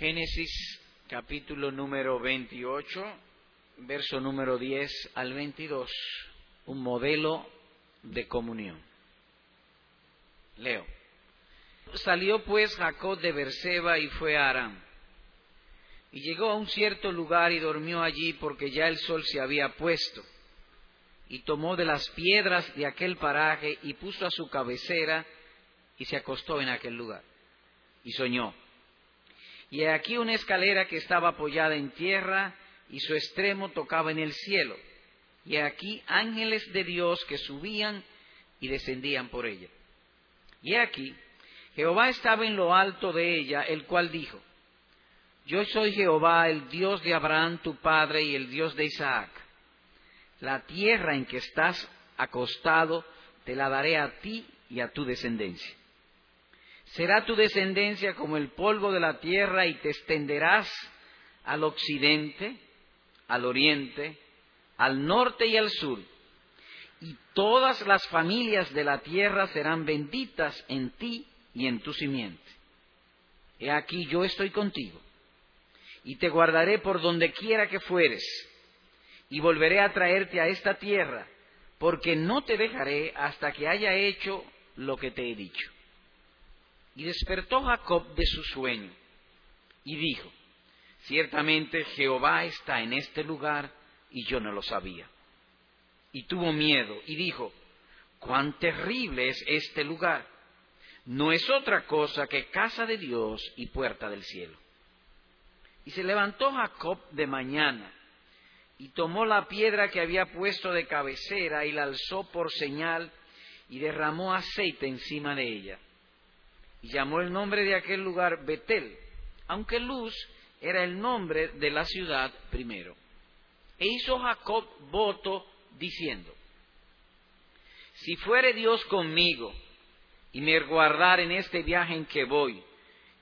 Génesis capítulo número 28, verso número 10 al 22, un modelo de comunión. Leo. Salió pues Jacob de Berseba y fue a Aram. Y llegó a un cierto lugar y durmió allí porque ya el sol se había puesto. Y tomó de las piedras de aquel paraje y puso a su cabecera y se acostó en aquel lugar. Y soñó. Y aquí una escalera que estaba apoyada en tierra y su extremo tocaba en el cielo. Y aquí ángeles de Dios que subían y descendían por ella. Y aquí, Jehová estaba en lo alto de ella, el cual dijo, Yo soy Jehová, el Dios de Abraham tu padre y el Dios de Isaac. La tierra en que estás acostado te la daré a ti y a tu descendencia. Será tu descendencia como el polvo de la tierra y te extenderás al occidente, al oriente, al norte y al sur. Y todas las familias de la tierra serán benditas en ti y en tu simiente. He aquí yo estoy contigo, y te guardaré por donde quiera que fueres, y volveré a traerte a esta tierra, porque no te dejaré hasta que haya hecho lo que te he dicho. Y despertó Jacob de su sueño y dijo, ciertamente Jehová está en este lugar y yo no lo sabía. Y tuvo miedo y dijo, cuán terrible es este lugar. No es otra cosa que casa de Dios y puerta del cielo. Y se levantó Jacob de mañana y tomó la piedra que había puesto de cabecera y la alzó por señal y derramó aceite encima de ella y llamó el nombre de aquel lugar Betel, aunque Luz era el nombre de la ciudad primero. E hizo Jacob voto diciendo, si fuere Dios conmigo y me guardar en este viaje en que voy,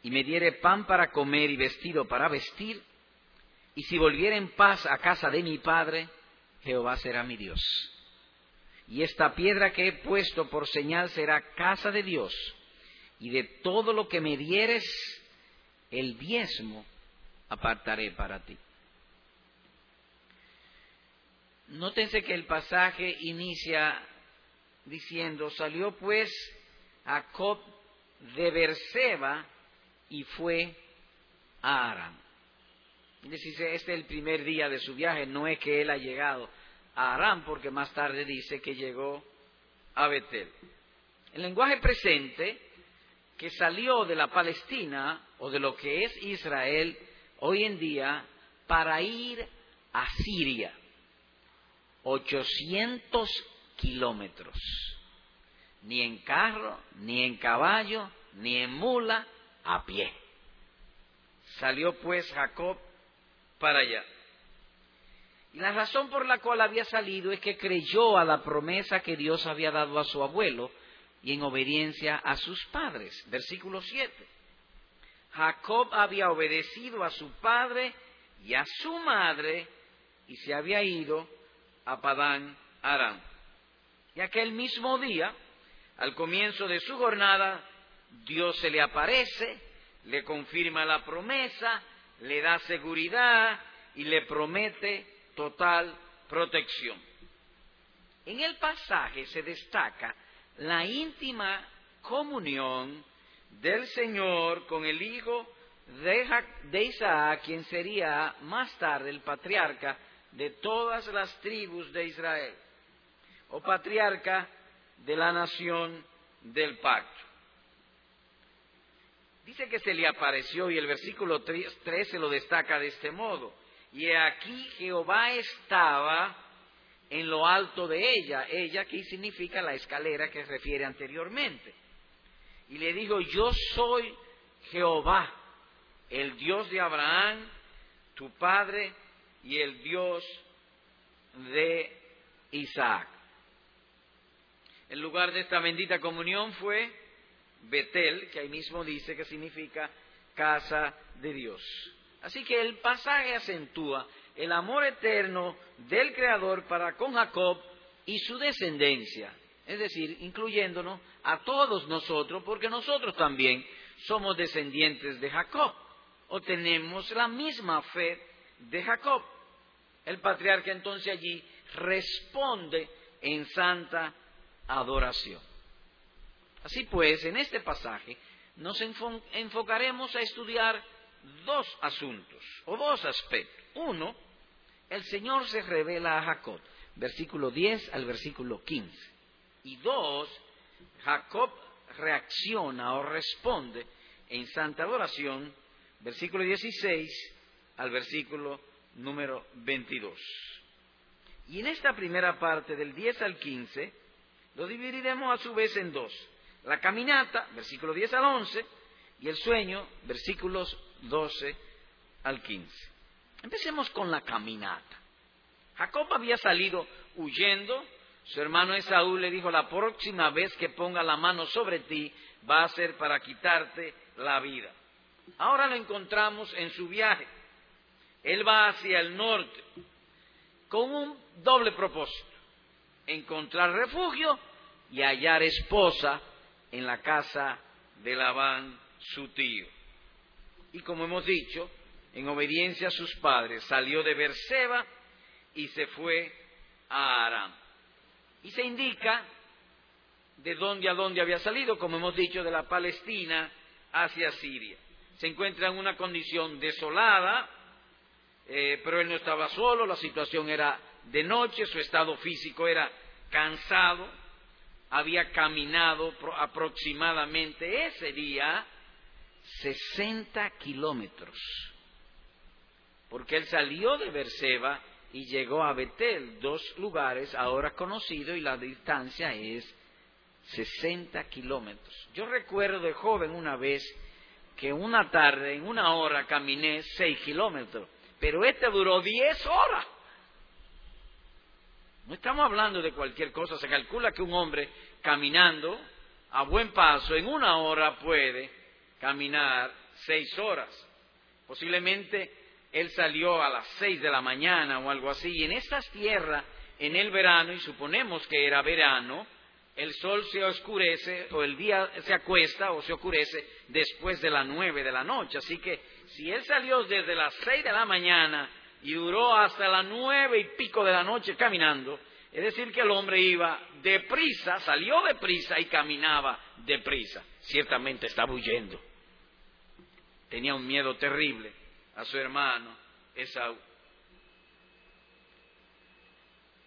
y me diere pan para comer y vestido para vestir, y si volviere en paz a casa de mi padre, Jehová será mi Dios. Y esta piedra que he puesto por señal será casa de Dios y de todo lo que me dieres, el diezmo apartaré para ti. Nótense que el pasaje inicia diciendo, salió pues Jacob de Berseba y fue a Aram. Dice, este es el primer día de su viaje, no es que él ha llegado a Aram, porque más tarde dice que llegó a Betel. El lenguaje presente que salió de la Palestina o de lo que es Israel hoy en día para ir a Siria. 800 kilómetros. Ni en carro, ni en caballo, ni en mula, a pie. Salió pues Jacob para allá. Y la razón por la cual había salido es que creyó a la promesa que Dios había dado a su abuelo, y en obediencia a sus padres. Versículo 7. Jacob había obedecido a su padre y a su madre y se había ido a Padán Aram. Y aquel mismo día, al comienzo de su jornada, Dios se le aparece, le confirma la promesa, le da seguridad y le promete total protección. En el pasaje se destaca la íntima comunión del Señor con el hijo de, Isaac, quien sería más tarde el patriarca de todas las tribus de Israel, o patriarca de la nación del pacto. Dice que se le apareció y el versículo 13 lo destaca de este modo. Y aquí Jehová estaba en lo alto de ella, ella que significa la escalera que refiere anteriormente. Y le dijo, yo soy Jehová, el Dios de Abraham, tu padre, y el Dios de Isaac. El lugar de esta bendita comunión fue Betel, que ahí mismo dice que significa casa de Dios. Así que el pasaje acentúa el amor eterno del Creador para con Jacob y su descendencia, es decir, incluyéndonos a todos nosotros, porque nosotros también somos descendientes de Jacob. o tenemos la misma fe de Jacob. El patriarca entonces allí responde en santa adoración. Así pues, en este pasaje nos enfocaremos a estudiar dos asuntos o dos aspectos. Uno, el Señor se revela a Jacob, versículo 10 al versículo 15. Y dos, Jacob reacciona o responde en santa adoración, versículo 16 al versículo número 22. Y en esta primera parte, del 10 al 15, lo dividiremos a su vez en dos. La caminata, versículo 10 al 11, y el sueño, versículos 12 al 15. Empecemos con la caminata. Jacob había salido huyendo. Su hermano Esaú le dijo, la próxima vez que ponga la mano sobre ti va a ser para quitarte la vida. Ahora lo encontramos en su viaje. Él va hacia el norte con un doble propósito. Encontrar refugio y hallar esposa en la casa de Labán, su tío. Y como hemos dicho, en obediencia a sus padres, salió de Berseba y se fue a Aram. Y se indica de dónde a dónde había salido, como hemos dicho, de la Palestina hacia Siria. Se encuentra en una condición desolada, eh, pero él no estaba solo, la situación era de noche, su estado físico era cansado, había caminado aproximadamente ese día 60 kilómetros, porque él salió de Berseba y llegó a Betel, dos lugares ahora conocidos y la distancia es 60 kilómetros. Yo recuerdo de joven una vez que una tarde, en una hora, caminé 6 kilómetros, pero este duró 10 horas. No estamos hablando de cualquier cosa, se calcula que un hombre caminando a buen paso en una hora puede caminar seis horas. Posiblemente él salió a las seis de la mañana o algo así. Y en estas tierras, en el verano, y suponemos que era verano, el sol se oscurece o el día se acuesta o se oscurece después de las nueve de la noche. Así que si él salió desde las seis de la mañana y duró hasta las nueve y pico de la noche caminando, es decir, que el hombre iba deprisa, salió deprisa y caminaba deprisa. Ciertamente estaba huyendo. Tenía un miedo terrible a su hermano Esaú.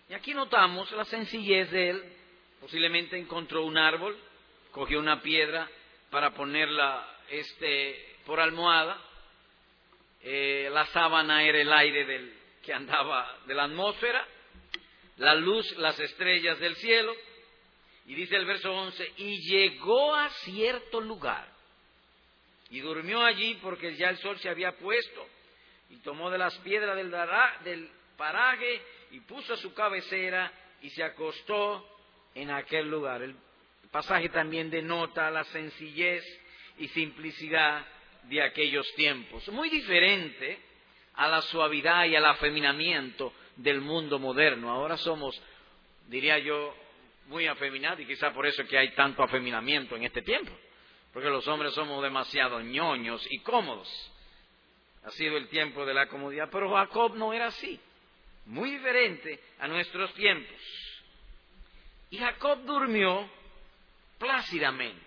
Y aquí notamos la sencillez de él. Posiblemente encontró un árbol, cogió una piedra para ponerla este, por almohada. Eh, la sábana era el aire del, que andaba de la atmósfera, la luz, las estrellas del cielo. Y dice el verso 11, y llegó a cierto lugar y durmió allí porque ya el sol se había puesto y tomó de las piedras del, del paraje y puso su cabecera y se acostó en aquel lugar. El pasaje también denota la sencillez y simplicidad de aquellos tiempos, muy diferente a la suavidad y al afeminamiento del mundo moderno. Ahora somos, diría yo, muy afeminados y quizá por eso que hay tanto afeminamiento en este tiempo porque los hombres somos demasiado ñoños y cómodos. Ha sido el tiempo de la comodidad, pero Jacob no era así, muy diferente a nuestros tiempos. Y Jacob durmió plácidamente.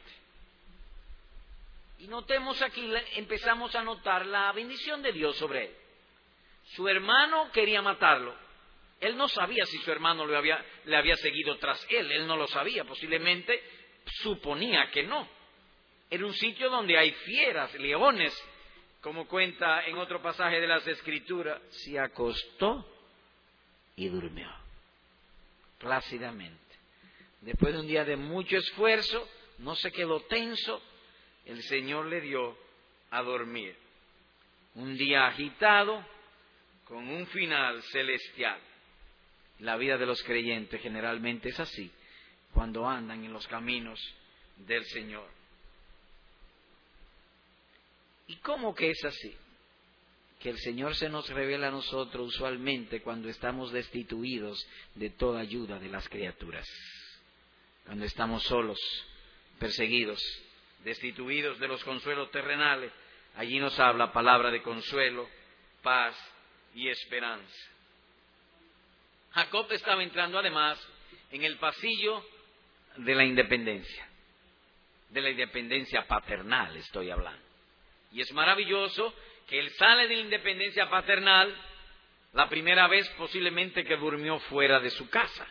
Y notemos aquí, empezamos a notar la bendición de Dios sobre él. Su hermano quería matarlo. Él no sabía si su hermano le había, le había seguido tras él, él no lo sabía, posiblemente suponía que no. Era un sitio donde hay fieras, leones, como cuenta en otro pasaje de las Escrituras. Se acostó y durmió plácidamente. Después de un día de mucho esfuerzo, no se quedó tenso, el Señor le dio a dormir. Un día agitado con un final celestial. La vida de los creyentes generalmente es así, cuando andan en los caminos del Señor. ¿Y cómo que es así? Que el Señor se nos revela a nosotros usualmente cuando estamos destituidos de toda ayuda de las criaturas, cuando estamos solos, perseguidos, destituidos de los consuelos terrenales. Allí nos habla palabra de consuelo, paz y esperanza. Jacob estaba entrando además en el pasillo de la independencia, de la independencia paternal estoy hablando. Y es maravilloso que él sale de la independencia paternal la primera vez posiblemente que durmió fuera de su casa.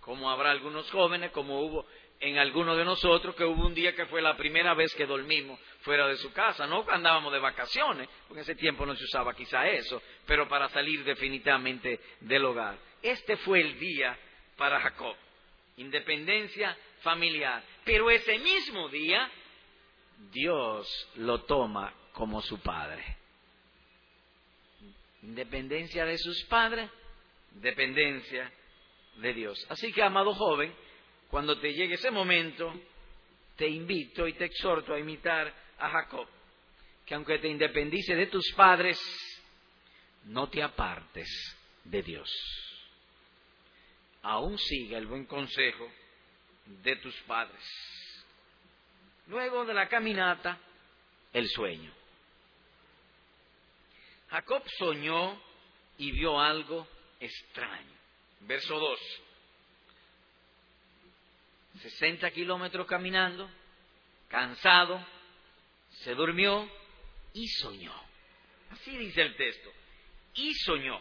Como habrá algunos jóvenes, como hubo en alguno de nosotros, que hubo un día que fue la primera vez que dormimos fuera de su casa. No andábamos de vacaciones, porque en ese tiempo no se usaba quizá eso, pero para salir definitivamente del hogar. Este fue el día para Jacob. Independencia familiar. Pero ese mismo día, Dios lo toma como su padre. Independencia de sus padres, dependencia de Dios. Así que, amado joven, cuando te llegue ese momento, te invito y te exhorto a imitar a Jacob, que aunque te independice de tus padres, no te apartes de Dios. Aún siga el buen consejo de tus padres. Luego de la caminata, el sueño. Jacob soñó y vio algo extraño. Verso 2. 60 kilómetros caminando, cansado, se durmió y soñó. Así dice el texto. Y soñó.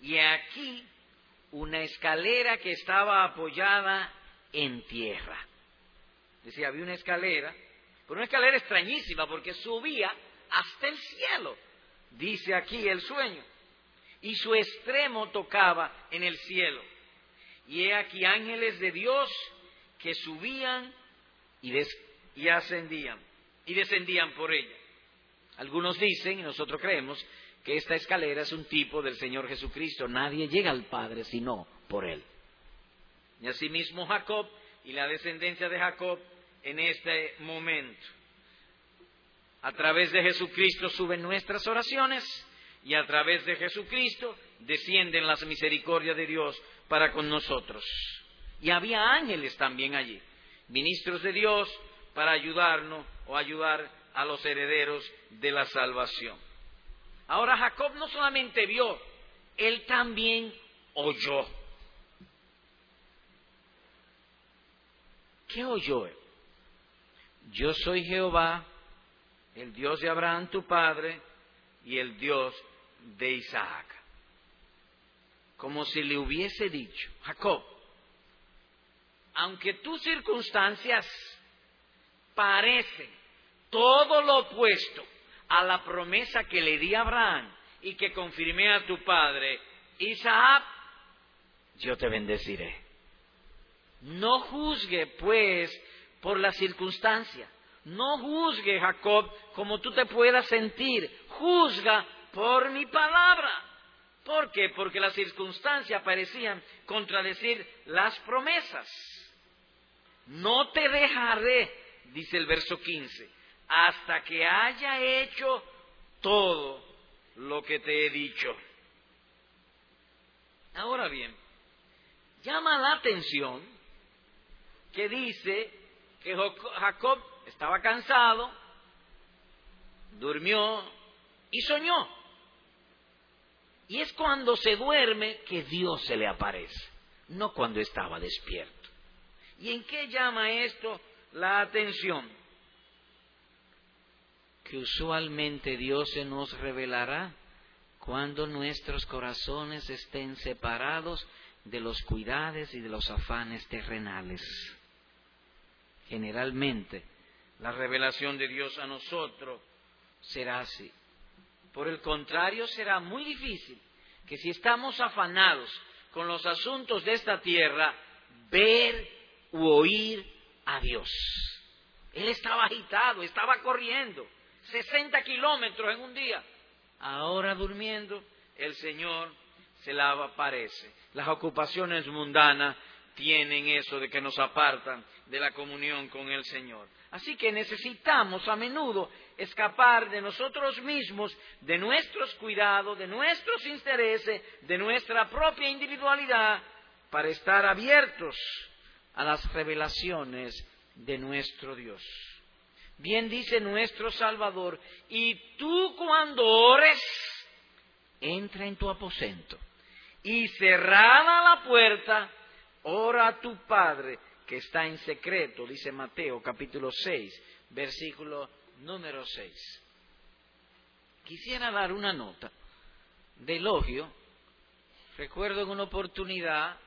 Y aquí una escalera que estaba apoyada en tierra. Decía, había una escalera, pero una escalera extrañísima porque subía hasta el cielo, dice aquí el sueño. Y su extremo tocaba en el cielo. Y he aquí ángeles de Dios que subían y, y ascendían y descendían por ella. Algunos dicen, y nosotros creemos, que esta escalera es un tipo del Señor Jesucristo. Nadie llega al Padre sino por Él. Y asimismo Jacob y la descendencia de Jacob en este momento. A través de Jesucristo suben nuestras oraciones y a través de Jesucristo descienden las misericordias de Dios para con nosotros. Y había ángeles también allí, ministros de Dios para ayudarnos o ayudar a los herederos de la salvación. Ahora Jacob no solamente vio, él también oyó. ¿Qué oyó él? Yo soy Jehová, el Dios de Abraham tu padre y el Dios de Isaac. Como si le hubiese dicho, Jacob, aunque tus circunstancias parecen todo lo opuesto a la promesa que le di a Abraham y que confirmé a tu padre Isaac, yo te bendeciré. No juzgue, pues, por la circunstancia. No juzgue, Jacob, como tú te puedas sentir. Juzga por mi palabra. ¿Por qué? Porque las circunstancias parecían contradecir las promesas. No te dejaré, dice el verso 15, hasta que haya hecho todo lo que te he dicho. Ahora bien, llama la atención que dice que Jacob estaba cansado, durmió y soñó. Y es cuando se duerme que Dios se le aparece, no cuando estaba despierto. ¿Y en qué llama esto la atención? Que usualmente Dios se nos revelará cuando nuestros corazones estén separados de los cuidados y de los afanes terrenales. Generalmente, la revelación de Dios a nosotros será así. Por el contrario, será muy difícil que si estamos afanados con los asuntos de esta tierra, ver u oír a Dios. Él estaba agitado, estaba corriendo, 60 kilómetros en un día. Ahora durmiendo, el Señor se la aparece. Las ocupaciones mundanas tienen eso de que nos apartan de la comunión con el Señor. Así que necesitamos a menudo escapar de nosotros mismos, de nuestros cuidados, de nuestros intereses, de nuestra propia individualidad, para estar abiertos a las revelaciones de nuestro Dios. Bien dice nuestro Salvador, y tú cuando ores, entra en tu aposento y cerrada la puerta, ora a tu Padre que está en secreto, dice Mateo capítulo 6, versículo número 6. Quisiera dar una nota de elogio. Recuerdo en una oportunidad,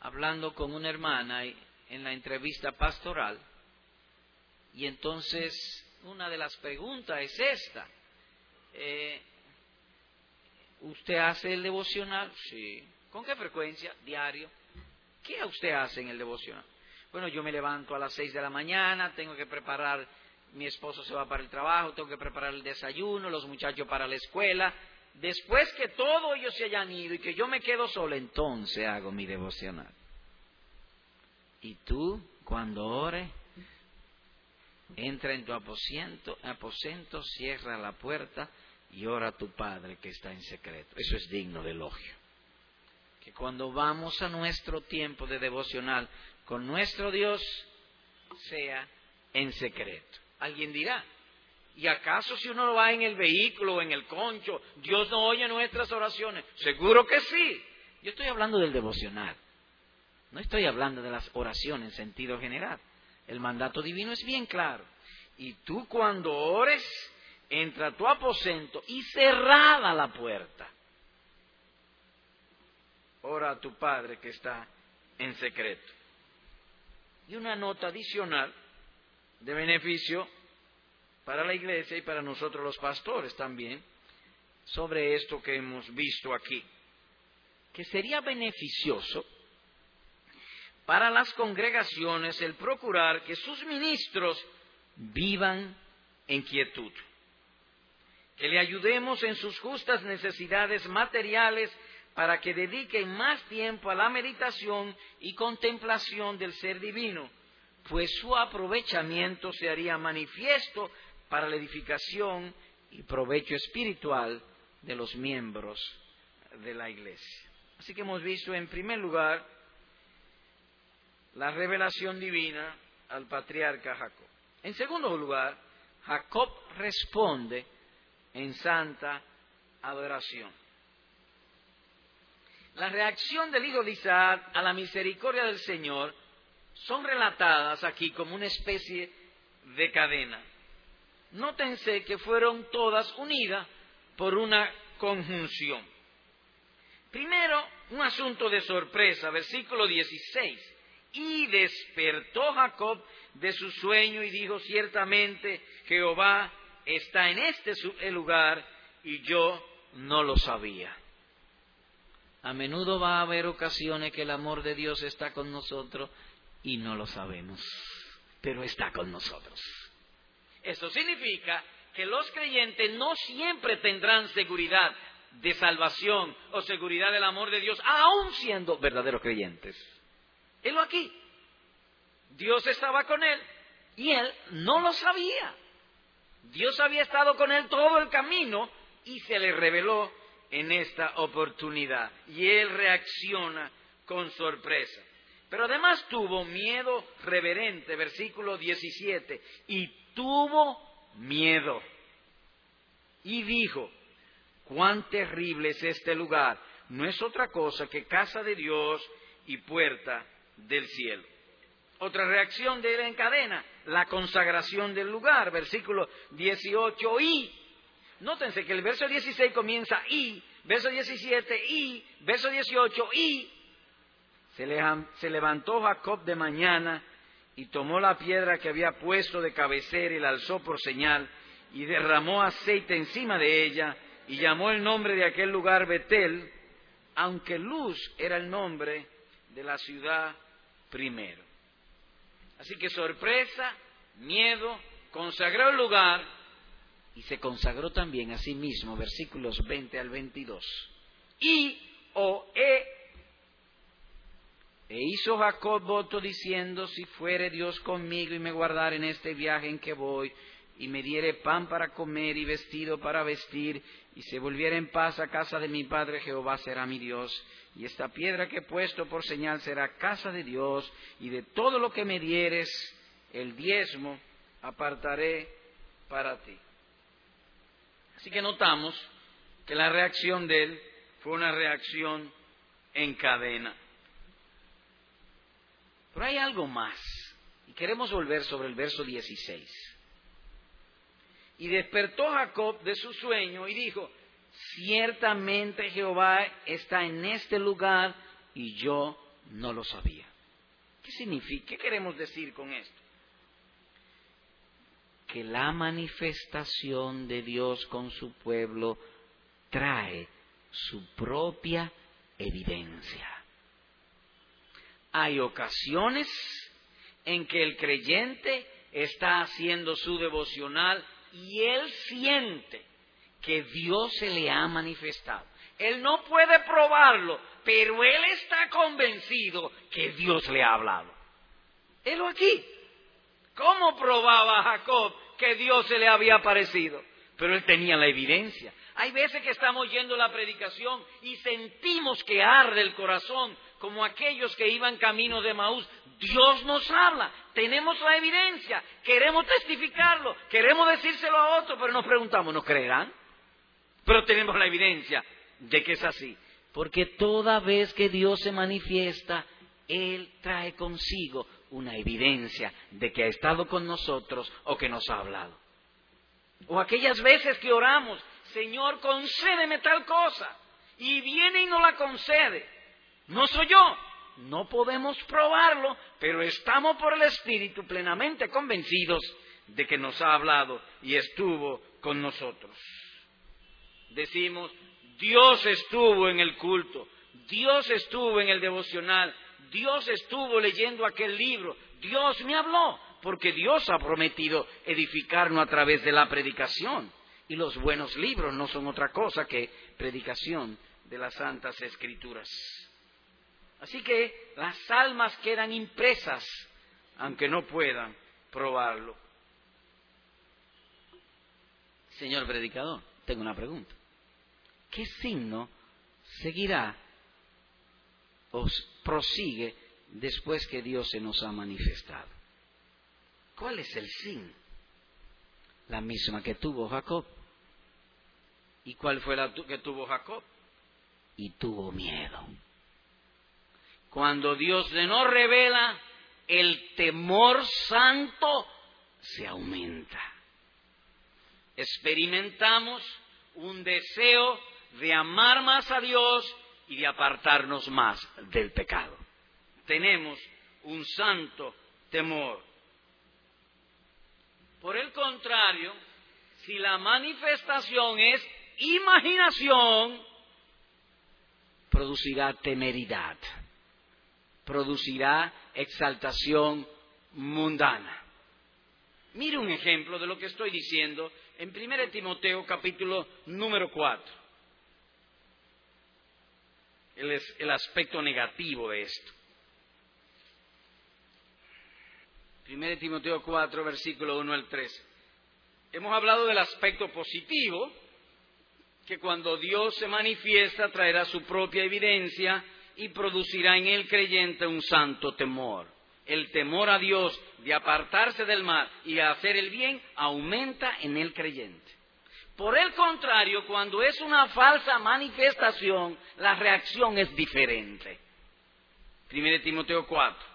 hablando con una hermana en la entrevista pastoral, y entonces una de las preguntas es esta. Eh, ¿Usted hace el devocional? Sí. ¿Con qué frecuencia? Diario. ¿Qué usted hace en el devocional? Bueno, yo me levanto a las seis de la mañana, tengo que preparar, mi esposo se va para el trabajo, tengo que preparar el desayuno, los muchachos para la escuela. Después que todos ellos se hayan ido y que yo me quedo solo, entonces hago mi devocional. Y tú, cuando ores, entra en tu aposento, aposento, cierra la puerta y ora a tu Padre que está en secreto. Eso es digno de elogio. Que cuando vamos a nuestro tiempo de devocional con nuestro Dios, sea en secreto. Alguien dirá, ¿y acaso si uno va en el vehículo o en el concho, Dios no oye nuestras oraciones? Seguro que sí. Yo estoy hablando del devocional. No estoy hablando de las oraciones en sentido general. El mandato divino es bien claro. Y tú cuando ores, entra a tu aposento y cerrada la puerta. Ora a tu Padre que está en secreto. Y una nota adicional de beneficio para la iglesia y para nosotros los pastores también sobre esto que hemos visto aquí, que sería beneficioso para las congregaciones el procurar que sus ministros vivan en quietud, que le ayudemos en sus justas necesidades materiales para que dediquen más tiempo a la meditación y contemplación del ser divino, pues su aprovechamiento se haría manifiesto para la edificación y provecho espiritual de los miembros de la Iglesia. Así que hemos visto en primer lugar la revelación divina al patriarca Jacob. En segundo lugar, Jacob responde en santa adoración. La reacción del hijo de Isaac a la misericordia del Señor son relatadas aquí como una especie de cadena. Nótense que fueron todas unidas por una conjunción. Primero, un asunto de sorpresa, versículo 16. Y despertó Jacob de su sueño y dijo, ciertamente Jehová está en este lugar y yo no lo sabía. A menudo va a haber ocasiones que el amor de Dios está con nosotros y no lo sabemos, pero está con nosotros. Esto significa que los creyentes no siempre tendrán seguridad de salvación o seguridad del amor de Dios, aun siendo verdaderos creyentes. Él aquí. Dios estaba con él y él no lo sabía. Dios había estado con él todo el camino y se le reveló en esta oportunidad. Y él reacciona con sorpresa. Pero además tuvo miedo reverente, versículo 17, y tuvo miedo. Y dijo, cuán terrible es este lugar. No es otra cosa que casa de Dios y puerta del cielo. Otra reacción de él en cadena, la consagración del lugar, versículo 18 y. Nótense que el verso 16 comienza y, verso 17 y, verso 18 y. Se, levantó Jacob de mañana y tomó la piedra que había puesto de cabecera y la alzó por señal y derramó aceite encima de ella y llamó el nombre de aquel lugar Betel, aunque Luz era el nombre de la ciudad primero. Así que sorpresa, miedo, consagró el lugar y se consagró también a sí mismo, versículos 20 al 22. Y o e, e hizo Jacob voto diciendo, si fuere Dios conmigo y me guardar en este viaje en que voy, y me diere pan para comer y vestido para vestir, y se volviera en paz a casa de mi padre Jehová será mi Dios, y esta piedra que he puesto por señal será casa de Dios, y de todo lo que me dieres el diezmo, apartaré para ti. Así que notamos que la reacción de él fue una reacción en cadena. Pero hay algo más, y queremos volver sobre el verso 16. Y despertó Jacob de su sueño y dijo, ciertamente Jehová está en este lugar y yo no lo sabía. ¿Qué significa? ¿Qué queremos decir con esto? Que la manifestación de Dios con su pueblo trae su propia evidencia. Hay ocasiones en que el creyente está haciendo su devocional y él siente que Dios se le ha manifestado. Él no puede probarlo, pero él está convencido que Dios le ha hablado. Él aquí. ¿Cómo probaba Jacob que Dios se le había aparecido? Pero él tenía la evidencia. Hay veces que estamos yendo la predicación y sentimos que arde el corazón, como aquellos que iban camino de Maús. Dios nos habla, tenemos la evidencia, queremos testificarlo, queremos decírselo a otro, pero nos preguntamos, ¿nos creerán? Pero tenemos la evidencia de que es así. Porque toda vez que Dios se manifiesta, Él trae consigo una evidencia de que ha estado con nosotros o que nos ha hablado. O aquellas veces que oramos, Señor, concédeme tal cosa, y viene y no la concede. No soy yo, no podemos probarlo, pero estamos por el Espíritu plenamente convencidos de que nos ha hablado y estuvo con nosotros. Decimos, Dios estuvo en el culto, Dios estuvo en el devocional, Dios estuvo leyendo aquel libro, Dios me habló, porque Dios ha prometido edificarnos a través de la predicación. Y los buenos libros no son otra cosa que predicación de las santas escrituras. Así que las almas quedan impresas, aunque no puedan probarlo. Señor predicador, tengo una pregunta. ¿Qué signo seguirá o prosigue después que Dios se nos ha manifestado? ¿Cuál es el signo? La misma que tuvo Jacob. ¿Y cuál fue la que tuvo Jacob? Y tuvo miedo. Cuando Dios le nos revela, el temor santo se aumenta. Experimentamos un deseo de amar más a Dios y de apartarnos más del pecado. Tenemos un santo temor. Por el contrario, si la manifestación es imaginación, producirá temeridad producirá exaltación mundana. Mire un ejemplo de lo que estoy diciendo en 1 Timoteo capítulo número 4. El, el aspecto negativo de esto. 1 Timoteo 4, versículo 1 al 3. Hemos hablado del aspecto positivo, que cuando Dios se manifiesta traerá su propia evidencia y producirá en el creyente un santo temor. El temor a Dios de apartarse del mal y hacer el bien aumenta en el creyente. Por el contrario, cuando es una falsa manifestación, la reacción es diferente. 1 Timoteo 4.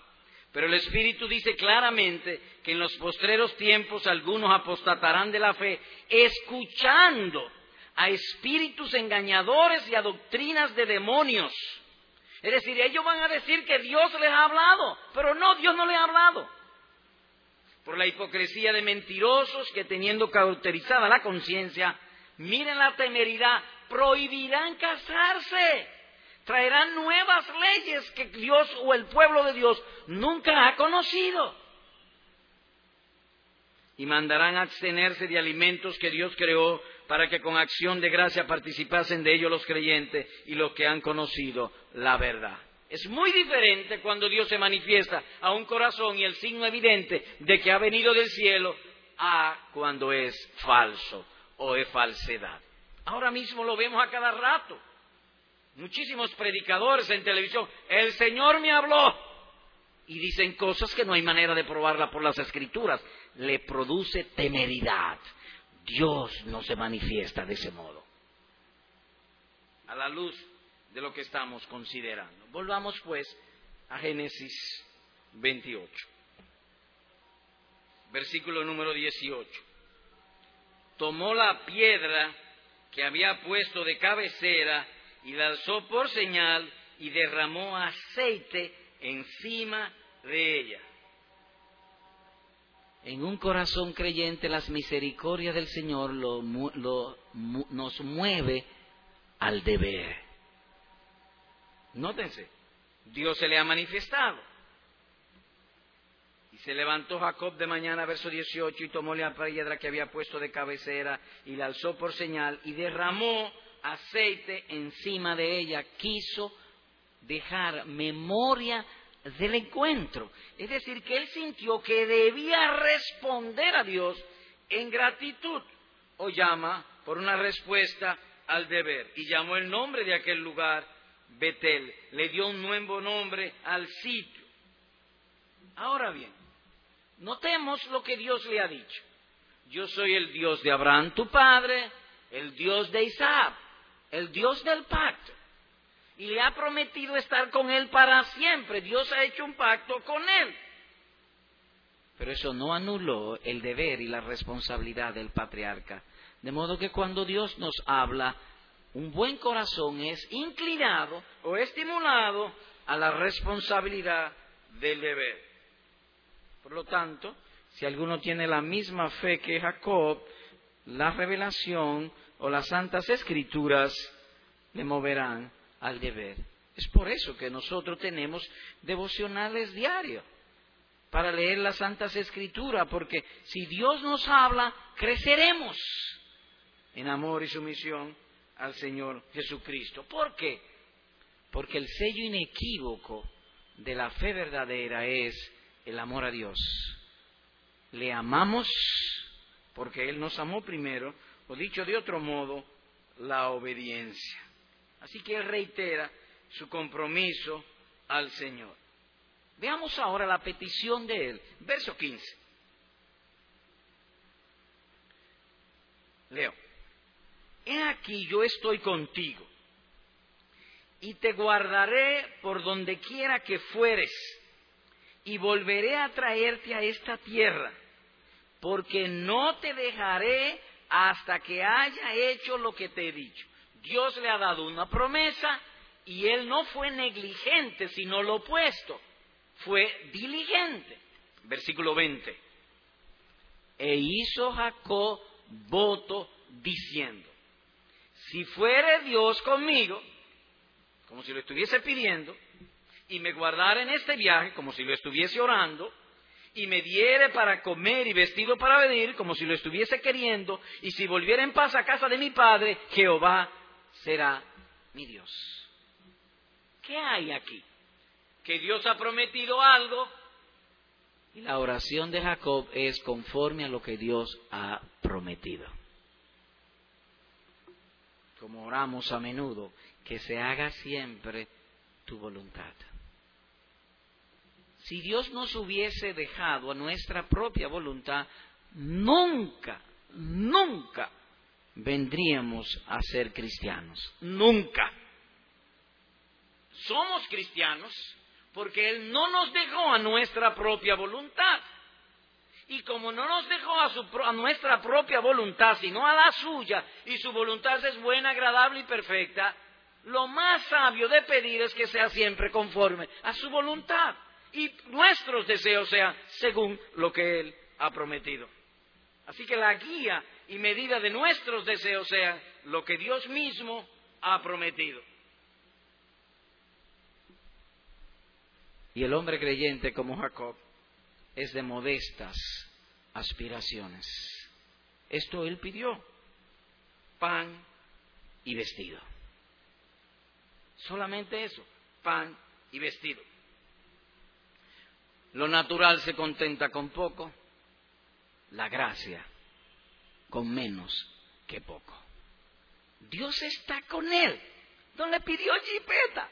Pero el Espíritu dice claramente que en los postreros tiempos algunos apostatarán de la fe, escuchando a espíritus engañadores y a doctrinas de demonios es decir, ellos van a decir que Dios les ha hablado, pero no, Dios no les ha hablado. Por la hipocresía de mentirosos que teniendo cauterizada la conciencia, miren la temeridad, prohibirán casarse, traerán nuevas leyes que Dios o el pueblo de Dios nunca ha conocido. Y mandarán abstenerse de alimentos que Dios creó para que con acción de gracia participasen de ellos los creyentes y los que han conocido la verdad. Es muy diferente cuando Dios se manifiesta a un corazón y el signo evidente de que ha venido del cielo a cuando es falso o es falsedad. Ahora mismo lo vemos a cada rato. Muchísimos predicadores en televisión, el Señor me habló y dicen cosas que no hay manera de probarla por las escrituras. Le produce temeridad. Dios no se manifiesta de ese modo. A la luz de lo que estamos considerando. Volvamos pues a Génesis 28. Versículo número 18. Tomó la piedra que había puesto de cabecera y la alzó por señal y derramó aceite encima de ella. En un corazón creyente las misericordias del Señor lo, nos mueve al deber. Nótense, Dios se le ha manifestado. Y se levantó Jacob de mañana, verso 18, y tomó la piedra que había puesto de cabecera y la alzó por señal y derramó aceite encima de ella. Quiso dejar memoria del encuentro. Es decir, que él sintió que debía responder a Dios en gratitud o llama por una respuesta al deber. Y llamó el nombre de aquel lugar Betel. Le dio un nuevo nombre al sitio. Ahora bien, notemos lo que Dios le ha dicho. Yo soy el Dios de Abraham, tu padre, el Dios de Isaac, el Dios del pacto y le ha prometido estar con él para siempre. Dios ha hecho un pacto con él. Pero eso no anuló el deber y la responsabilidad del patriarca. De modo que cuando Dios nos habla, un buen corazón es inclinado o estimulado a la responsabilidad del deber. Por lo tanto, si alguno tiene la misma fe que Jacob, la revelación o las santas escrituras le moverán al deber. Es por eso que nosotros tenemos devocionales diarios para leer las Santas Escrituras, porque si Dios nos habla, creceremos en amor y sumisión al Señor Jesucristo. ¿Por qué? Porque el sello inequívoco de la fe verdadera es el amor a Dios. Le amamos porque Él nos amó primero, o dicho de otro modo, la obediencia. Así que él reitera su compromiso al Señor. Veamos ahora la petición de él. Verso 15. Leo. He aquí yo estoy contigo y te guardaré por donde quiera que fueres y volveré a traerte a esta tierra, porque no te dejaré hasta que haya hecho lo que te he dicho. Dios le ha dado una promesa y él no fue negligente, sino lo opuesto, fue diligente. Versículo 20. E hizo Jacob voto diciendo, si fuere Dios conmigo, como si lo estuviese pidiendo, y me guardara en este viaje, como si lo estuviese orando, y me diere para comer y vestido para venir, como si lo estuviese queriendo, y si volviera en paz a casa de mi padre, Jehová será mi Dios. ¿Qué hay aquí? Que Dios ha prometido algo y la oración de Jacob es conforme a lo que Dios ha prometido. Como oramos a menudo, que se haga siempre tu voluntad. Si Dios nos hubiese dejado a nuestra propia voluntad, nunca, nunca vendríamos a ser cristianos. Nunca. Somos cristianos porque Él no nos dejó a nuestra propia voluntad. Y como no nos dejó a, nuestra propia voluntad, sino a la suya, y su voluntad es buena, agradable y perfecta, lo más sabio de pedir es que sea siempre conforme a su voluntad. Y nuestros deseos sean según lo que Él ha prometido. Así que la guía y medida de nuestros deseos sean lo que Dios mismo ha prometido. Y el hombre creyente como Jacob es de modestas aspiraciones. Esto él pidió, pan y vestido. Solamente eso, pan y vestido. Lo natural se contenta con poco, la gracia con menos que poco. Dios está con él. No le pidió chipeta.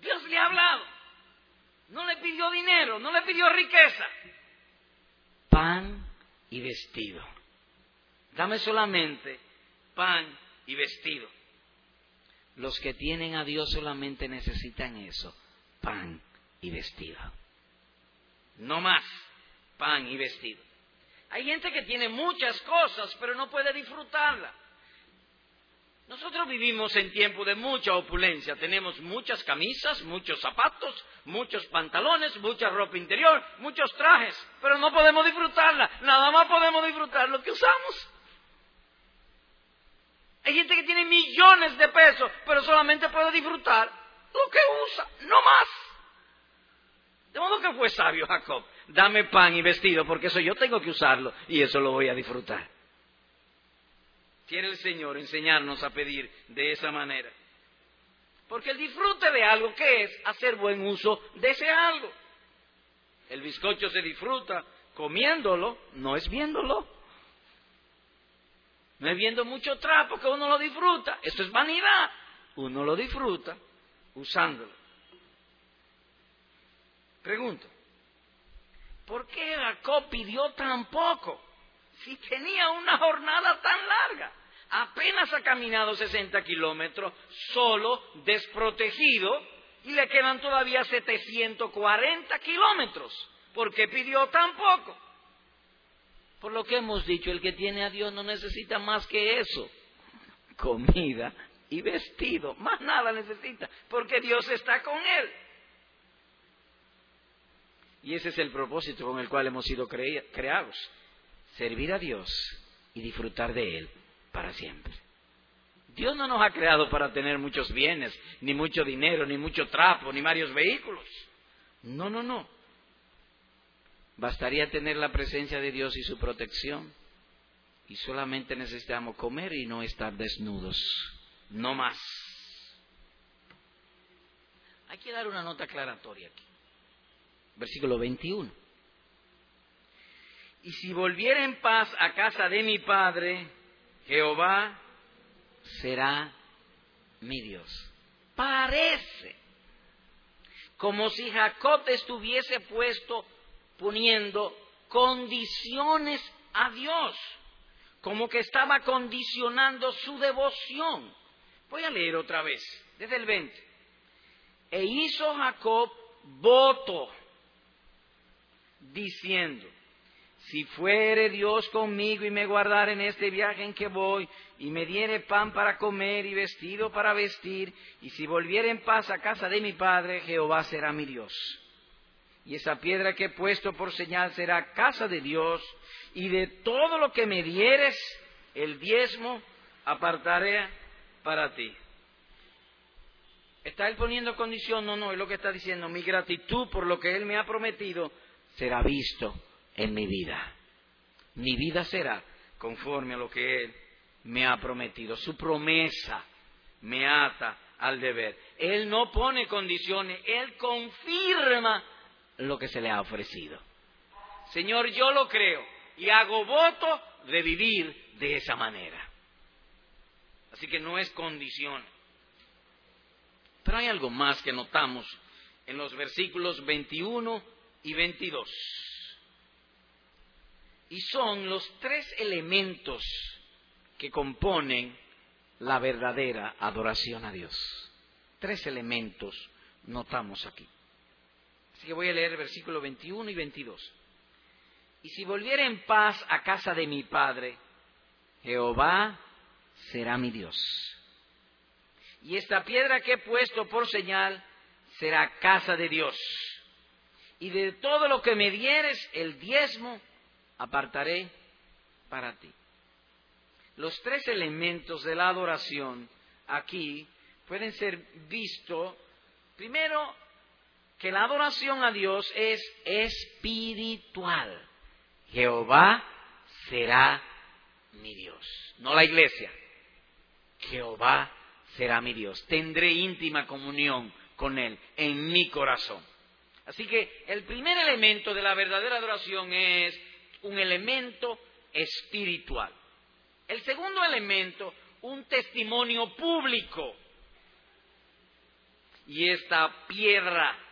Dios le ha hablado. No le pidió dinero, no le pidió riqueza. Pan y vestido. Dame solamente pan y vestido. Los que tienen a Dios solamente necesitan eso, pan y vestido. No más, pan y vestido. Hay gente que tiene muchas cosas, pero no puede disfrutarla. Nosotros vivimos en tiempo de mucha opulencia. Tenemos muchas camisas, muchos zapatos, muchos pantalones, mucha ropa interior, muchos trajes, pero no podemos disfrutarla. Nada más podemos disfrutar lo que usamos. Hay gente que tiene millones de pesos, pero solamente puede disfrutar lo que usa, no más. De modo que fue sabio Jacob. Dame pan y vestido, porque eso yo tengo que usarlo y eso lo voy a disfrutar. Quiere el Señor enseñarnos a pedir de esa manera. Porque el disfrute de algo, ¿qué es? Hacer buen uso de ese algo. El bizcocho se disfruta comiéndolo, no es viéndolo. No es viendo mucho trapo que uno lo disfruta. Eso es vanidad. Uno lo disfruta usándolo. Pregunto, ¿por qué Jacob pidió tan poco? Si tenía una jornada tan larga. Apenas ha caminado 60 kilómetros, solo, desprotegido, y le quedan todavía 740 kilómetros. ¿Por qué pidió tan poco? Por lo que hemos dicho, el que tiene a Dios no necesita más que eso. Comida y vestido. Más nada necesita, porque Dios está con él. Y ese es el propósito con el cual hemos sido creados. Servir a Dios y disfrutar de Él para siempre. Dios no nos ha creado para tener muchos bienes, ni mucho dinero, ni mucho trapo, ni varios vehículos. No, no, no. Bastaría tener la presencia de Dios y su protección. Y solamente necesitamos comer y no estar desnudos. No más. Hay que dar una nota aclaratoria aquí. Versículo 21. Y si volviera en paz a casa de mi padre, Jehová será mi Dios. Parece como si Jacob estuviese puesto poniendo condiciones a Dios, como que estaba condicionando su devoción. Voy a leer otra vez, desde el 20. E hizo Jacob voto, diciendo, si fuere Dios conmigo y me guardare en este viaje en que voy, y me diere pan para comer y vestido para vestir, y si volviere en paz a casa de mi padre, Jehová será mi Dios y esa piedra que he puesto por señal será casa de Dios, y de todo lo que me dieres, el diezmo apartaré para ti. ¿Está él poniendo condición? No, no, es lo que está diciendo. Mi gratitud por lo que él me ha prometido será visto en mi vida. Mi vida será conforme a lo que él me ha prometido. Su promesa me ata al deber. Él no pone condiciones, él confirma lo que se le ha ofrecido. Señor, yo lo creo y hago voto de vivir de esa manera. Así que no es condición. Pero hay algo más que notamos en los versículos 21 y 22. Y son los tres elementos que componen la verdadera adoración a Dios. Tres elementos notamos aquí. Así que voy a leer versículo 21 y 22. Y si volviera en paz a casa de mi padre, Jehová será mi Dios. Y esta piedra que he puesto por señal será casa de Dios. Y de todo lo que me dieres, el diezmo apartaré para ti. Los tres elementos de la adoración aquí pueden ser vistos, primero, que la adoración a Dios es espiritual. Jehová será mi Dios, no la iglesia. Jehová será mi Dios. Tendré íntima comunión con Él en mi corazón. Así que el primer elemento de la verdadera adoración es un elemento espiritual. El segundo elemento, un testimonio público. Y esta piedra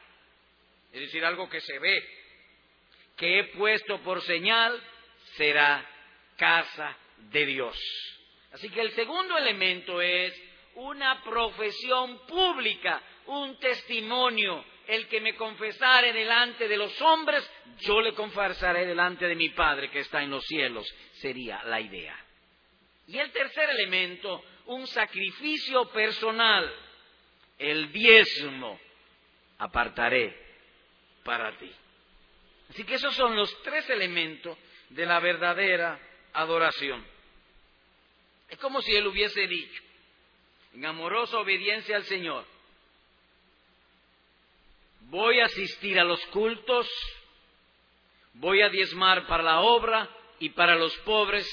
es decir, algo que se ve, que he puesto por señal, será casa de Dios. Así que el segundo elemento es una profesión pública, un testimonio. El que me confesare delante de los hombres, yo le confesaré delante de mi Padre que está en los cielos, sería la idea. Y el tercer elemento, un sacrificio personal, el diezmo, apartaré para ti. Así que esos son los tres elementos de la verdadera adoración. Es como si él hubiese dicho, en amorosa obediencia al Señor, voy a asistir a los cultos, voy a diezmar para la obra y para los pobres,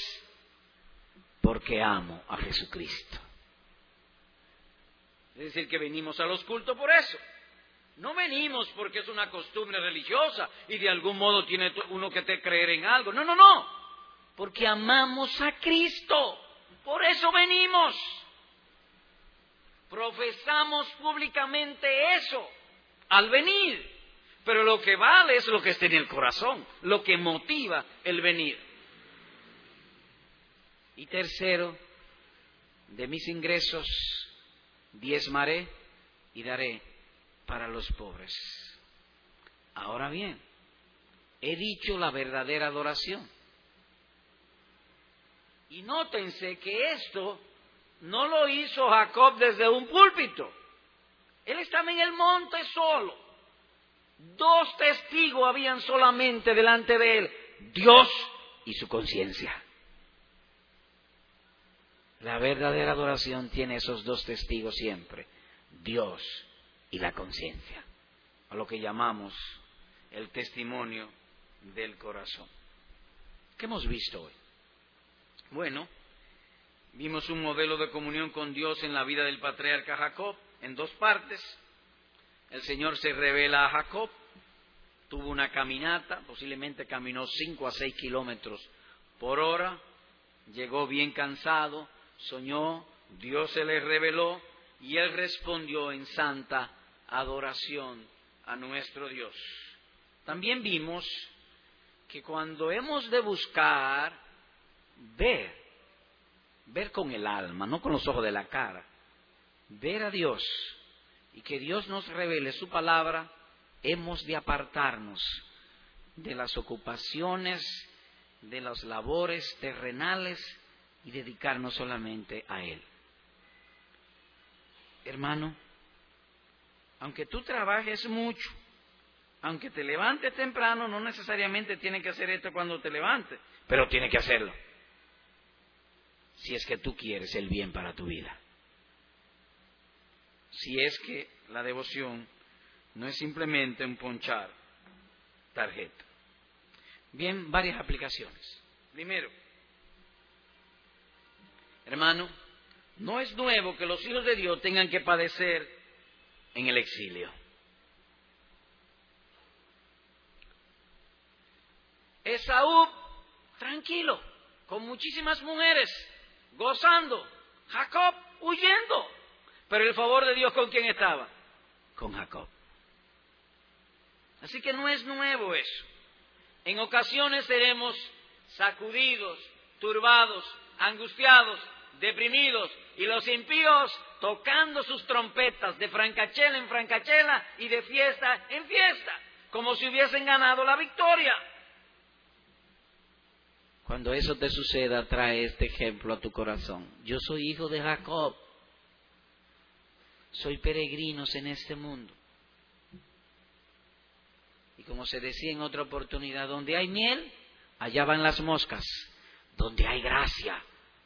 porque amo a Jesucristo. Es decir, que venimos a los cultos por eso. No venimos porque es una costumbre religiosa y de algún modo tiene uno que creer en algo. No, no, no. Porque amamos a Cristo. Por eso venimos. Profesamos públicamente eso al venir. Pero lo que vale es lo que está en el corazón, lo que motiva el venir. Y tercero, de mis ingresos diezmaré y daré para los pobres. Ahora bien, he dicho la verdadera adoración. Y nótense que esto no lo hizo Jacob desde un púlpito. Él estaba en el monte solo. Dos testigos habían solamente delante de él, Dios y su conciencia. La verdadera adoración tiene esos dos testigos siempre, Dios y la conciencia, a lo que llamamos el testimonio del corazón. ¿Qué hemos visto hoy? Bueno, vimos un modelo de comunión con Dios en la vida del patriarca Jacob en dos partes. El Señor se revela a Jacob, tuvo una caminata, posiblemente caminó cinco a seis kilómetros por hora, llegó bien cansado, soñó, Dios se le reveló y él respondió en santa adoración a nuestro Dios. También vimos que cuando hemos de buscar ver, ver con el alma, no con los ojos de la cara, ver a Dios y que Dios nos revele su palabra, hemos de apartarnos de las ocupaciones, de las labores terrenales y dedicarnos solamente a Él. Hermano, aunque tú trabajes mucho, aunque te levantes temprano, no necesariamente tiene que hacer esto cuando te levantes, pero tiene que hacerlo. Si es que tú quieres el bien para tu vida. Si es que la devoción no es simplemente un ponchar tarjeta. Bien, varias aplicaciones. Primero, hermano, no es nuevo que los hijos de Dios tengan que padecer en el exilio. Esaú, tranquilo, con muchísimas mujeres, gozando. Jacob, huyendo. Pero el favor de Dios con quién estaba? Con Jacob. Así que no es nuevo eso. En ocasiones seremos sacudidos, turbados, angustiados, deprimidos, y los impíos tocando sus trompetas de francachela en francachela y de fiesta en fiesta, como si hubiesen ganado la victoria. Cuando eso te suceda, trae este ejemplo a tu corazón. Yo soy hijo de Jacob. Soy peregrinos en este mundo. Y como se decía en otra oportunidad, donde hay miel, allá van las moscas. Donde hay gracia,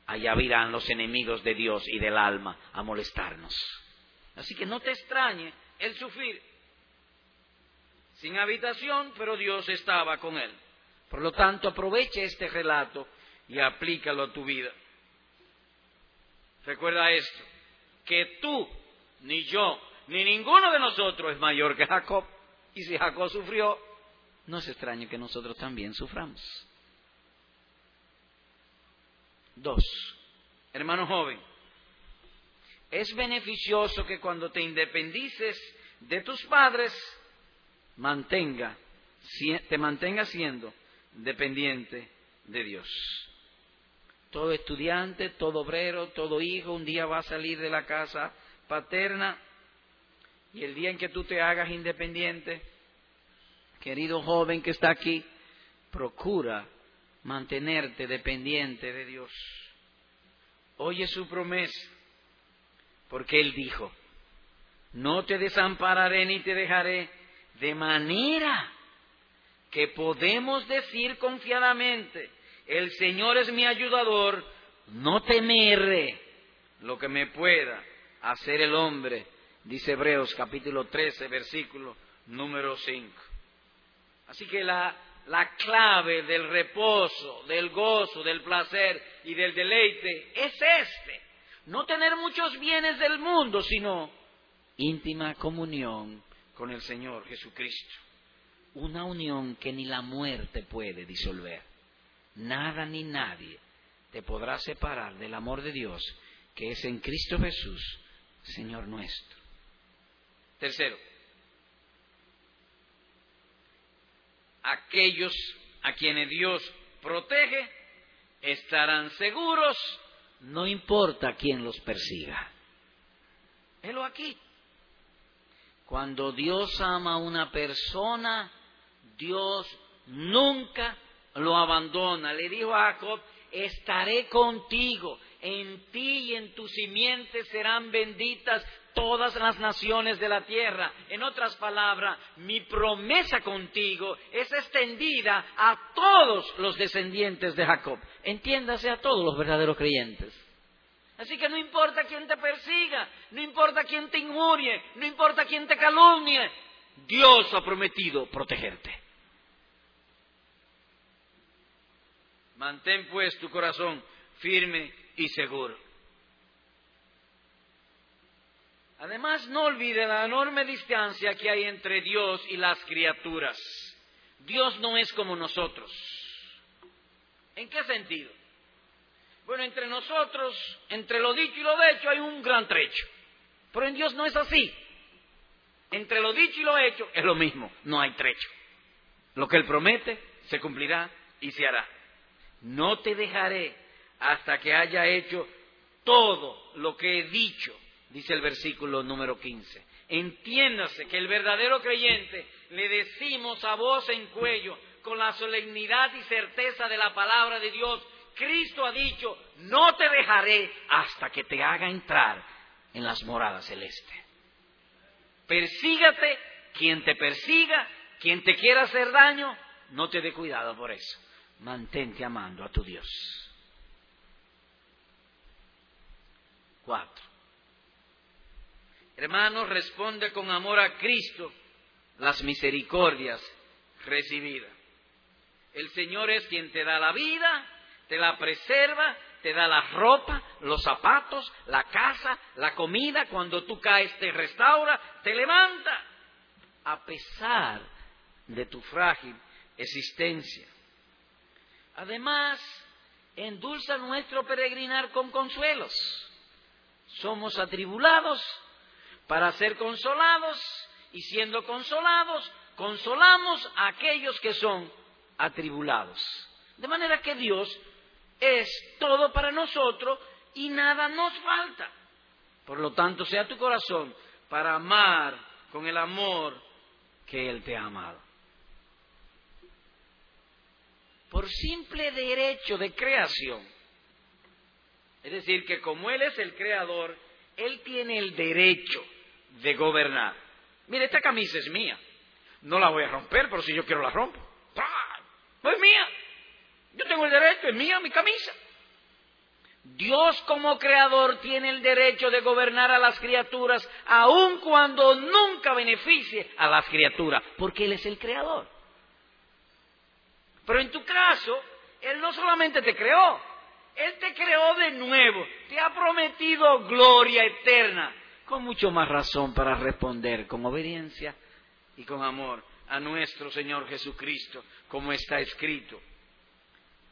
allá virán los enemigos de Dios y del alma a molestarnos. Así que no te extrañe el sufrir. Sin habitación, pero Dios estaba con él. Por lo tanto, aproveche este relato y aplícalo a tu vida. Recuerda esto, que tú, ni yo, ni ninguno de nosotros es mayor que Jacob. Y si Jacob sufrió, no es extraño que nosotros también suframos. Dos, hermano joven, es beneficioso que cuando te independices de tus padres, mantenga, te mantenga siendo dependiente de Dios. Todo estudiante, todo obrero, todo hijo, un día va a salir de la casa paterna y el día en que tú te hagas independiente, querido joven que está aquí, procura mantenerte dependiente de Dios. Oye su promesa, porque Él dijo, no te desampararé ni te dejaré, de manera que podemos decir confiadamente, el Señor es mi ayudador, no temeré lo que me pueda hacer el hombre, dice Hebreos capítulo 13, versículo número 5. Así que la, la clave del reposo, del gozo, del placer y del deleite es este. No tener muchos bienes del mundo, sino íntima comunión con el Señor Jesucristo. Una unión que ni la muerte puede disolver. Nada ni nadie te podrá separar del amor de Dios que es en Cristo Jesús, Señor nuestro. Tercero, aquellos a quienes Dios protege estarán seguros, no importa quién los persiga. Helo aquí. Cuando Dios ama a una persona, Dios nunca lo abandona. Le dijo a Jacob, estaré contigo, en ti y en tu simiente serán benditas todas las naciones de la tierra. En otras palabras, mi promesa contigo es extendida a todos los descendientes de Jacob. Entiéndase a todos los verdaderos creyentes. Así que no importa quién te persiga, no importa quién te injurie, no importa quién te calumnie, Dios ha prometido protegerte. Mantén pues tu corazón firme y seguro. Además, no olvide la enorme distancia que hay entre Dios y las criaturas. Dios no es como nosotros. ¿En qué sentido? Bueno, entre nosotros, entre lo dicho y lo hecho, hay un gran trecho. Pero en Dios no es así. Entre lo dicho y lo hecho es lo mismo, no hay trecho. Lo que Él promete se cumplirá y se hará. No te dejaré hasta que haya hecho todo lo que he dicho, dice el versículo número 15. Entiéndase que el verdadero creyente le decimos a voz en cuello, con la solemnidad y certeza de la palabra de Dios, Cristo ha dicho, no te dejaré hasta que te haga entrar en las moradas celestes. Persígate quien te persiga, quien te quiera hacer daño, no te dé cuidado por eso. Mantente amando a tu Dios. Cuatro. Hermanos, responde con amor a Cristo las misericordias recibidas. El Señor es quien te da la vida, te la preserva, te da la ropa, los zapatos, la casa, la comida, cuando tú caes te restaura, te levanta, a pesar de tu frágil existencia. Además, endulza nuestro peregrinar con consuelos. Somos atribulados para ser consolados y siendo consolados, consolamos a aquellos que son atribulados. De manera que Dios es todo para nosotros y nada nos falta. Por lo tanto, sea tu corazón para amar con el amor que Él te ha amado. Por simple derecho de creación. Es decir, que como Él es el creador, Él tiene el derecho de gobernar. Mire, esta camisa es mía. No la voy a romper, pero si yo quiero la rompo. No es mía. Yo tengo el derecho, es mía mi camisa. Dios como creador tiene el derecho de gobernar a las criaturas, aun cuando nunca beneficie a las criaturas, porque Él es el creador. Pero en tu caso, Él no solamente te creó, Él te creó de nuevo, te ha prometido gloria eterna, con mucho más razón para responder con obediencia y con amor a nuestro Señor Jesucristo, como está escrito.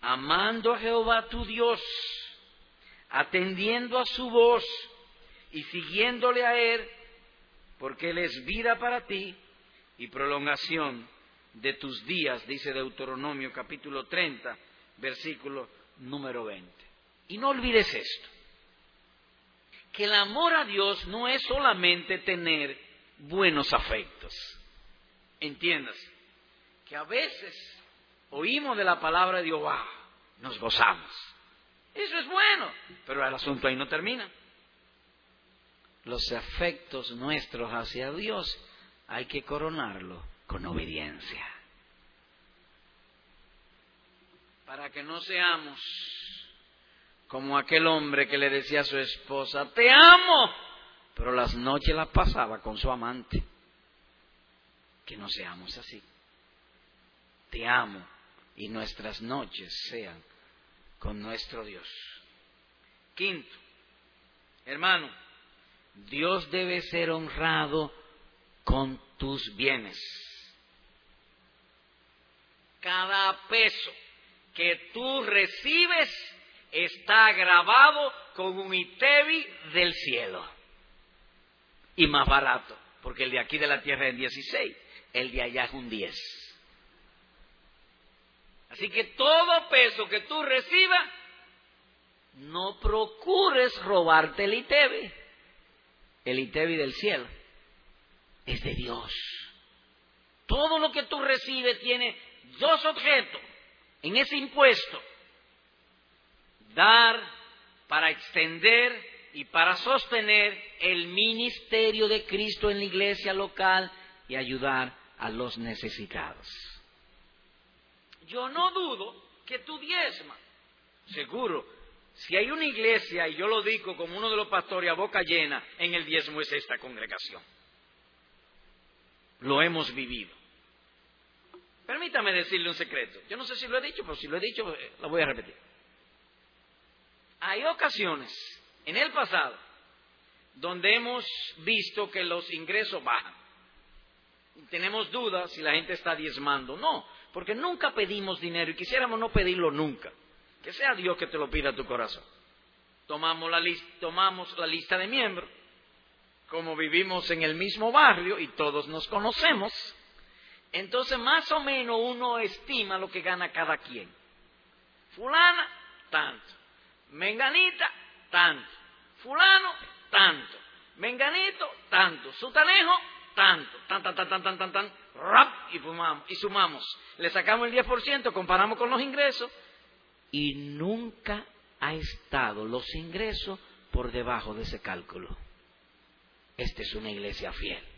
Amando a Jehová tu Dios, atendiendo a su voz y siguiéndole a Él, porque Él es vida para ti y prolongación de tus días, dice Deuteronomio capítulo 30, versículo número 20. Y no olvides esto, que el amor a Dios no es solamente tener buenos afectos. Entiendas, que a veces oímos de la palabra de Dios, nos gozamos. Eso es bueno, pero el asunto ahí no termina. Los afectos nuestros hacia Dios hay que coronarlo con obediencia. Para que no seamos como aquel hombre que le decía a su esposa, te amo, pero las noches las pasaba con su amante. Que no seamos así. Te amo y nuestras noches sean con nuestro Dios. Quinto, hermano, Dios debe ser honrado con tus bienes. Cada peso que tú recibes está grabado con un ITEVI del cielo. Y más barato, porque el de aquí de la tierra es 16, el de allá es un 10. Así que todo peso que tú recibas, no procures robarte el ITEVI. El ITEVI del cielo es de Dios. Todo lo que tú recibes tiene dos objetos en ese impuesto. Dar para extender y para sostener el ministerio de Cristo en la iglesia local y ayudar a los necesitados. Yo no dudo que tú diezmas. Seguro, si hay una iglesia, y yo lo digo como uno de los pastores a boca llena, en el diezmo es esta congregación lo hemos vivido. Permítame decirle un secreto. Yo no sé si lo he dicho, pero si lo he dicho, eh, lo voy a repetir. Hay ocasiones en el pasado donde hemos visto que los ingresos bajan. Tenemos dudas si la gente está diezmando. No, porque nunca pedimos dinero y quisiéramos no pedirlo nunca. Que sea Dios que te lo pida a tu corazón. Tomamos la, tomamos la lista de miembros como vivimos en el mismo barrio y todos nos conocemos, entonces más o menos uno estima lo que gana cada quien. Fulana, tanto. Menganita, tanto. Fulano, tanto. Menganito, tanto. Sutanejo, tanto. Tan, tan, tan, tan, tan, tan, tan. Rap, y, fumamos, y sumamos. Le sacamos el 10%, comparamos con los ingresos y nunca ha estado los ingresos por debajo de ese cálculo. Esta es una iglesia fiel.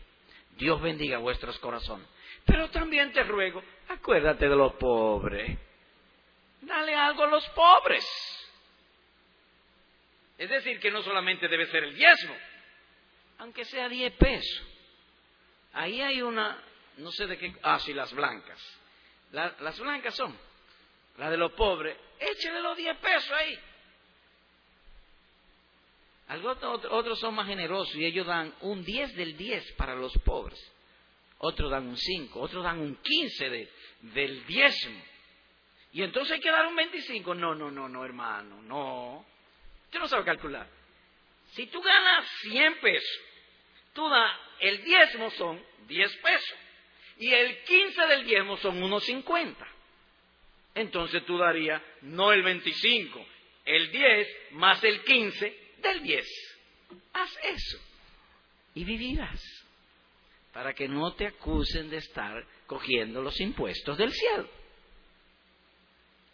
Dios bendiga vuestros corazones. Pero también te ruego, acuérdate de los pobres. Dale algo a los pobres. Es decir, que no solamente debe ser el diezmo, aunque sea diez pesos. Ahí hay una, no sé de qué, ah, sí, las blancas. las blancas son, las de los pobres. Échale los diez pesos ahí otros son más generosos y ellos dan un 10 del 10 para los pobres. Otros dan un 5, otros dan un 15 del diezmo. Y entonces hay que dar un 25. No, no, no, no, hermano, no. Usted no sabe calcular. Si tú ganas 100 pesos, tú das, el diezmo son 10 pesos. Y el 15 del diezmo son unos 50. Entonces tú darías no el 25, el 10 más el 15 del 10. Haz eso y vivirás para que no te acusen de estar cogiendo los impuestos del cielo.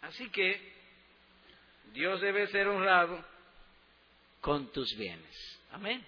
Así que Dios debe ser honrado con tus bienes. Amén.